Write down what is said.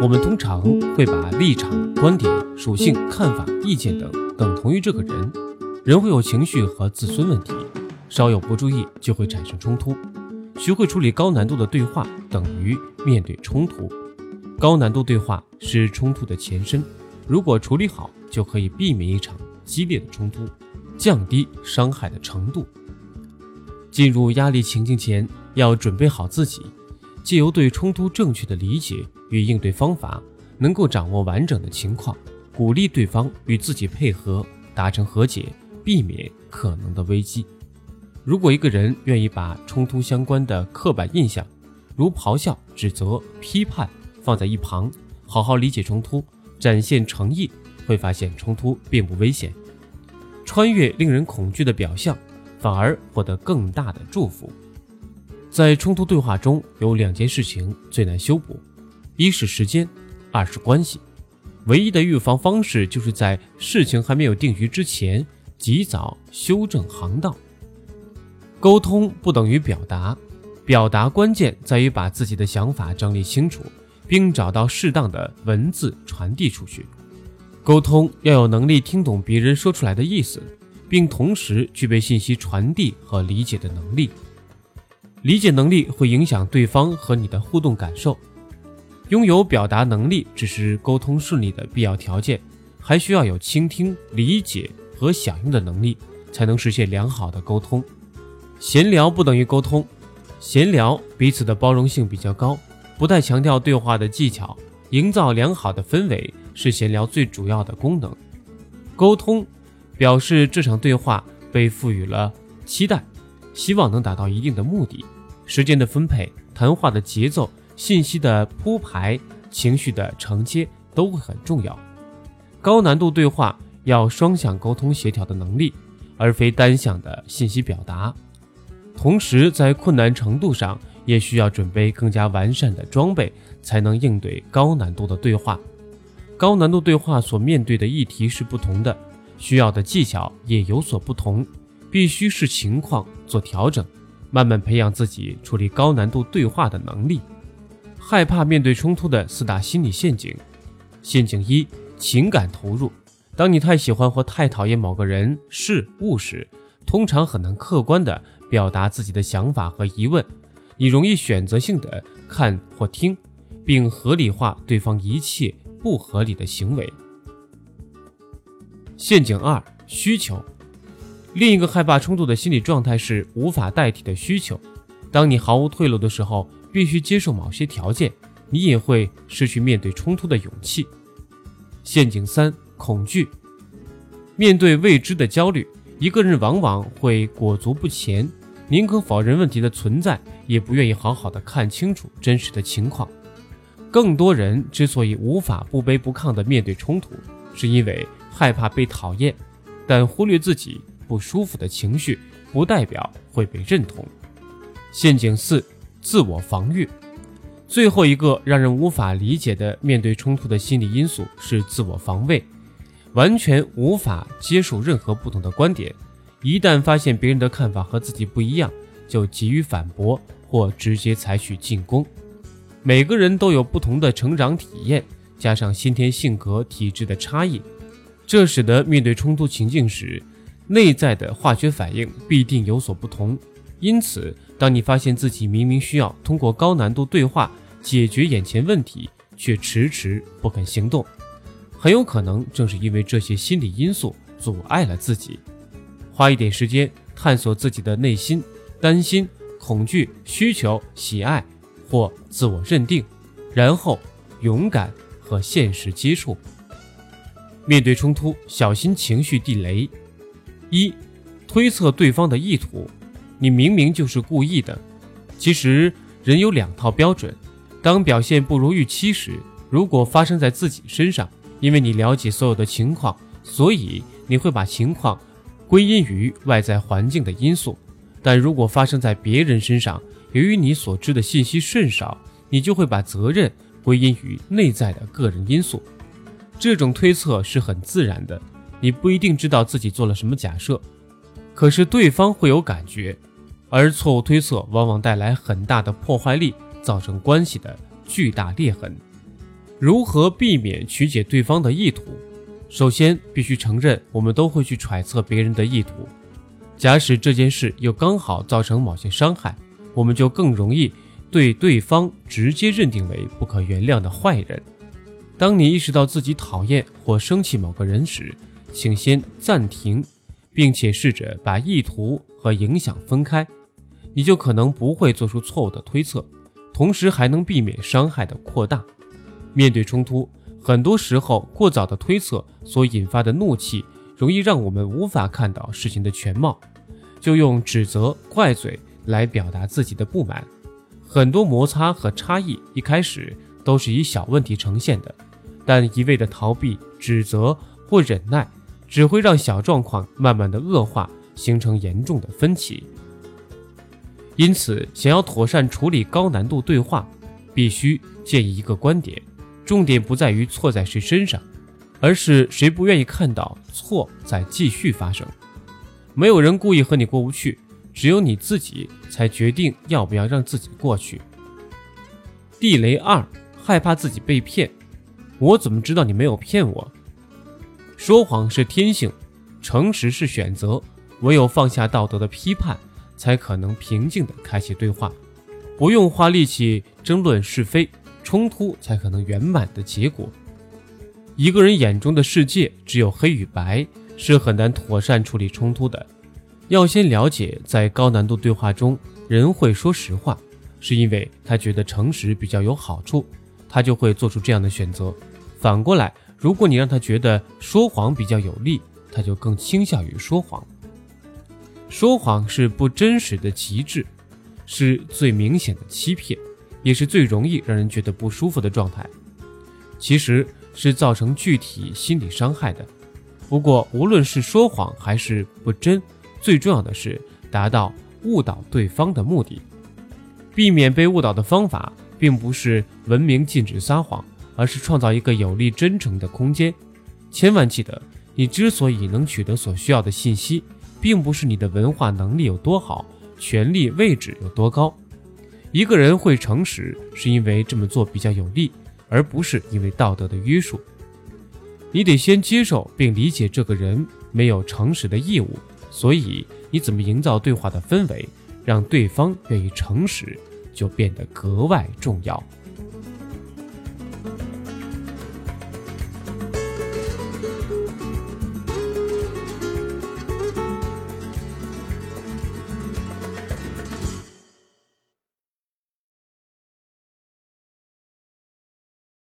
我们通常会把立场、观点、属性、看法、意见等等同于这个人。人会有情绪和自尊问题，稍有不注意就会产生冲突。学会处理高难度的对话，等于面对冲突。高难度对话是冲突的前身，如果处理好，就可以避免一场激烈的冲突，降低伤害的程度。进入压力情境前，要准备好自己。借由对冲突正确的理解与应对方法，能够掌握完整的情况，鼓励对方与自己配合，达成和解，避免可能的危机。如果一个人愿意把冲突相关的刻板印象，如咆哮、指责、批判放在一旁，好好理解冲突，展现诚意，会发现冲突并不危险。穿越令人恐惧的表象，反而获得更大的祝福。在冲突对话中有两件事情最难修补，一是时间，二是关系。唯一的预防方式就是在事情还没有定局之前，及早修正航道。沟通不等于表达，表达关键在于把自己的想法整理清楚，并找到适当的文字传递出去。沟通要有能力听懂别人说出来的意思，并同时具备信息传递和理解的能力。理解能力会影响对方和你的互动感受，拥有表达能力只是沟通顺利的必要条件，还需要有倾听、理解和响应的能力，才能实现良好的沟通。闲聊不等于沟通，闲聊彼此的包容性比较高，不太强调对话的技巧，营造良好的氛围是闲聊最主要的功能。沟通表示这场对话被赋予了期待，希望能达到一定的目的。时间的分配、谈话的节奏、信息的铺排、情绪的承接都会很重要。高难度对话要双向沟通协调的能力，而非单向的信息表达。同时，在困难程度上也需要准备更加完善的装备，才能应对高难度的对话。高难度对话所面对的议题是不同的，需要的技巧也有所不同，必须视情况做调整。慢慢培养自己处理高难度对话的能力。害怕面对冲突的四大心理陷阱：陷阱一，情感投入。当你太喜欢或太讨厌某个人、事物时，通常很难客观地表达自己的想法和疑问。你容易选择性的看或听，并合理化对方一切不合理的行为。陷阱二，需求。另一个害怕冲突的心理状态是无法代替的需求。当你毫无退路的时候，必须接受某些条件，你也会失去面对冲突的勇气。陷阱三：恐惧。面对未知的焦虑，一个人往往会裹足不前，宁可否认问题的存在，也不愿意好好的看清楚真实的情况。更多人之所以无法不卑不亢地面对冲突，是因为害怕被讨厌，但忽略自己。不舒服的情绪不代表会被认同。陷阱四：自我防御。最后一个让人无法理解的面对冲突的心理因素是自我防卫，完全无法接受任何不同的观点。一旦发现别人的看法和自己不一样，就急于反驳或直接采取进攻。每个人都有不同的成长体验，加上先天性格、体质的差异，这使得面对冲突情境时。内在的化学反应必定有所不同，因此，当你发现自己明明需要通过高难度对话解决眼前问题，却迟迟不肯行动，很有可能正是因为这些心理因素阻碍了自己。花一点时间探索自己的内心，担心、恐惧、需求、喜爱或自我认定，然后勇敢和现实接触。面对冲突，小心情绪地雷。一，推测对方的意图，你明明就是故意的。其实人有两套标准，当表现不如预期时，如果发生在自己身上，因为你了解所有的情况，所以你会把情况归因于外在环境的因素；但如果发生在别人身上，由于你所知的信息甚少，你就会把责任归因于内在的个人因素。这种推测是很自然的。你不一定知道自己做了什么假设，可是对方会有感觉，而错误推测往往带来很大的破坏力，造成关系的巨大裂痕。如何避免曲解对方的意图？首先，必须承认，我们都会去揣测别人的意图。假使这件事又刚好造成某些伤害，我们就更容易对对方直接认定为不可原谅的坏人。当你意识到自己讨厌或生气某个人时，请先暂停，并且试着把意图和影响分开，你就可能不会做出错误的推测，同时还能避免伤害的扩大。面对冲突，很多时候过早的推测所引发的怒气。容易让我们无法看到事情的全貌，就用指责、怪罪来表达自己的不满。很多摩擦和差异一开始都是以小问题呈现的，但一味的逃避、指责或忍耐，只会让小状况慢慢的恶化，形成严重的分歧。因此，想要妥善处理高难度对话，必须建议一个观点：重点不在于错在谁身上。而是谁不愿意看到错在继续发生？没有人故意和你过不去，只有你自己才决定要不要让自己过去。地雷二：害怕自己被骗。我怎么知道你没有骗我？说谎是天性，诚实是选择。唯有放下道德的批判，才可能平静地开启对话，不用花力气争论是非，冲突才可能圆满的结果。一个人眼中的世界只有黑与白，是很难妥善处理冲突的。要先了解，在高难度对话中，人会说实话，是因为他觉得诚实比较有好处，他就会做出这样的选择。反过来，如果你让他觉得说谎比较有利，他就更倾向于说谎。说谎是不真实的极致，是最明显的欺骗，也是最容易让人觉得不舒服的状态。其实。是造成具体心理伤害的。不过，无论是说谎还是不真，最重要的是达到误导对方的目的。避免被误导的方法，并不是文明禁止撒谎，而是创造一个有利真诚的空间。千万记得，你之所以能取得所需要的信息，并不是你的文化能力有多好，权力位置有多高。一个人会诚实，是因为这么做比较有利。而不是因为道德的约束，你得先接受并理解这个人没有诚实的义务，所以你怎么营造对话的氛围，让对方愿意诚实，就变得格外重要。